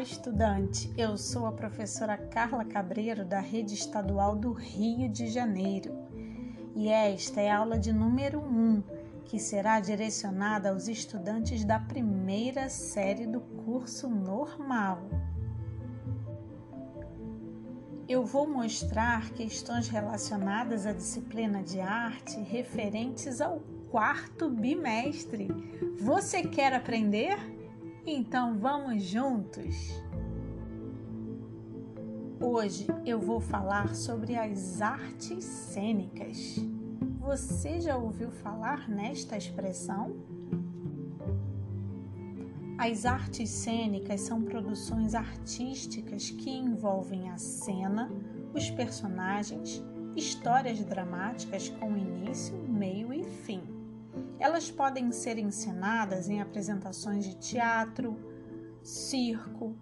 Olá, estudante! Eu sou a professora Carla Cabreiro, da Rede Estadual do Rio de Janeiro. E esta é a aula de número 1, que será direcionada aos estudantes da primeira série do curso normal. Eu vou mostrar questões relacionadas à disciplina de arte referentes ao quarto bimestre. Você quer aprender? Então vamos juntos! Hoje eu vou falar sobre as artes cênicas. Você já ouviu falar nesta expressão? As artes cênicas são produções artísticas que envolvem a cena, os personagens, histórias dramáticas com início, meio e fim. Elas podem ser ensinadas em apresentações de teatro, circo,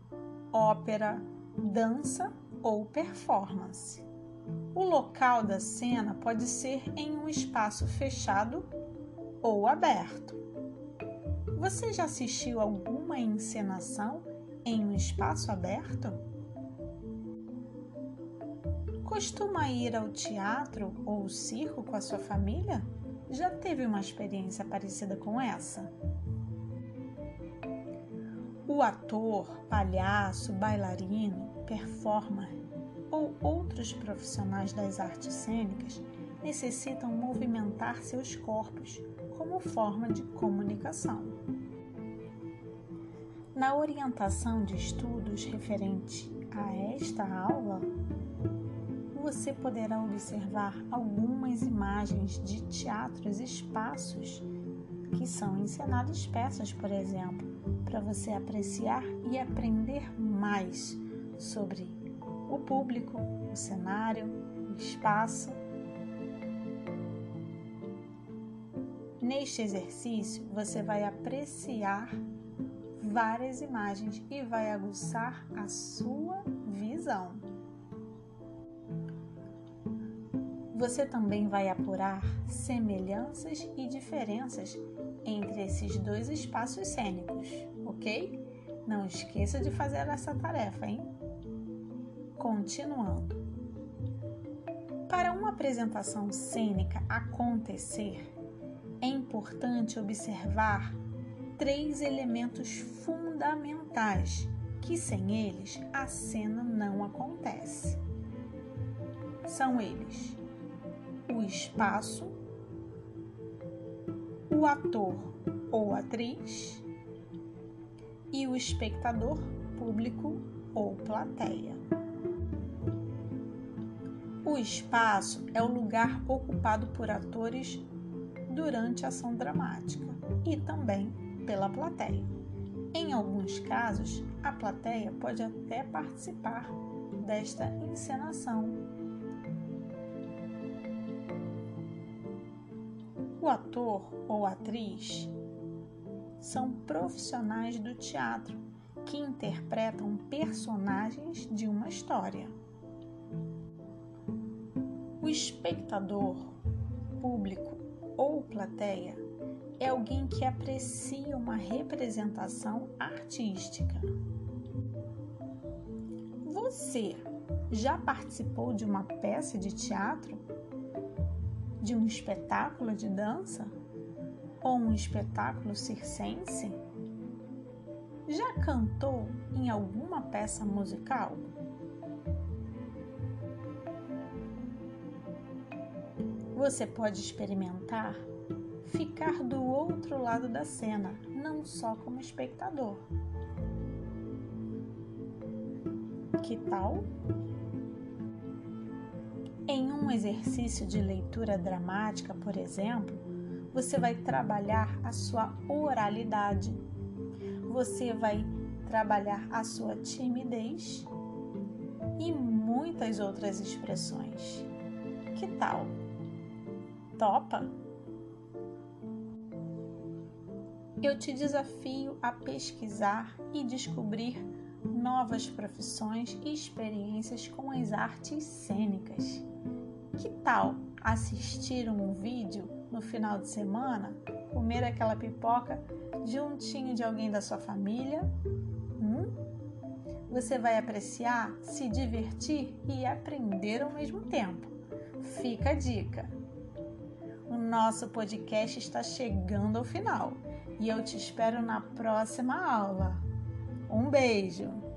ópera, dança ou performance. O local da cena pode ser em um espaço fechado ou aberto. Você já assistiu alguma encenação em um espaço aberto? Costuma ir ao teatro ou circo com a sua família? Já teve uma experiência parecida com essa? O ator, palhaço, bailarino, performer ou outros profissionais das artes cênicas necessitam movimentar seus corpos como forma de comunicação. Na orientação de estudos referente a esta aula, você poderá observar algumas imagens de teatros espaços que são encenadas peças, por exemplo, para você apreciar e aprender mais sobre o público, o cenário, o espaço. Neste exercício, você vai apreciar várias imagens e vai aguçar a sua visão. Você também vai apurar semelhanças e diferenças entre esses dois espaços cênicos, ok? Não esqueça de fazer essa tarefa, hein? Continuando. Para uma apresentação cênica acontecer, é importante observar três elementos fundamentais que sem eles a cena não acontece. São eles: o espaço, o ator ou atriz e o espectador, público ou plateia. O espaço é o lugar ocupado por atores durante a ação dramática e também pela plateia. Em alguns casos, a plateia pode até participar desta encenação O ator ou atriz são profissionais do teatro que interpretam personagens de uma história. O espectador, público ou plateia é alguém que aprecia uma representação artística. Você já participou de uma peça de teatro de um espetáculo de dança ou um espetáculo circense? Já cantou em alguma peça musical? Você pode experimentar ficar do outro lado da cena, não só como espectador. Que tal? Em um exercício de leitura dramática, por exemplo, você vai trabalhar a sua oralidade, você vai trabalhar a sua timidez e muitas outras expressões. Que tal? Topa? Eu te desafio a pesquisar e descobrir novas profissões e experiências com as artes cênicas. Que tal assistir um vídeo no final de semana, comer aquela pipoca juntinho de alguém da sua família? Hum? você vai apreciar, se divertir e aprender ao mesmo tempo. Fica a dica! O nosso podcast está chegando ao final e eu te espero na próxima aula. Um beijo!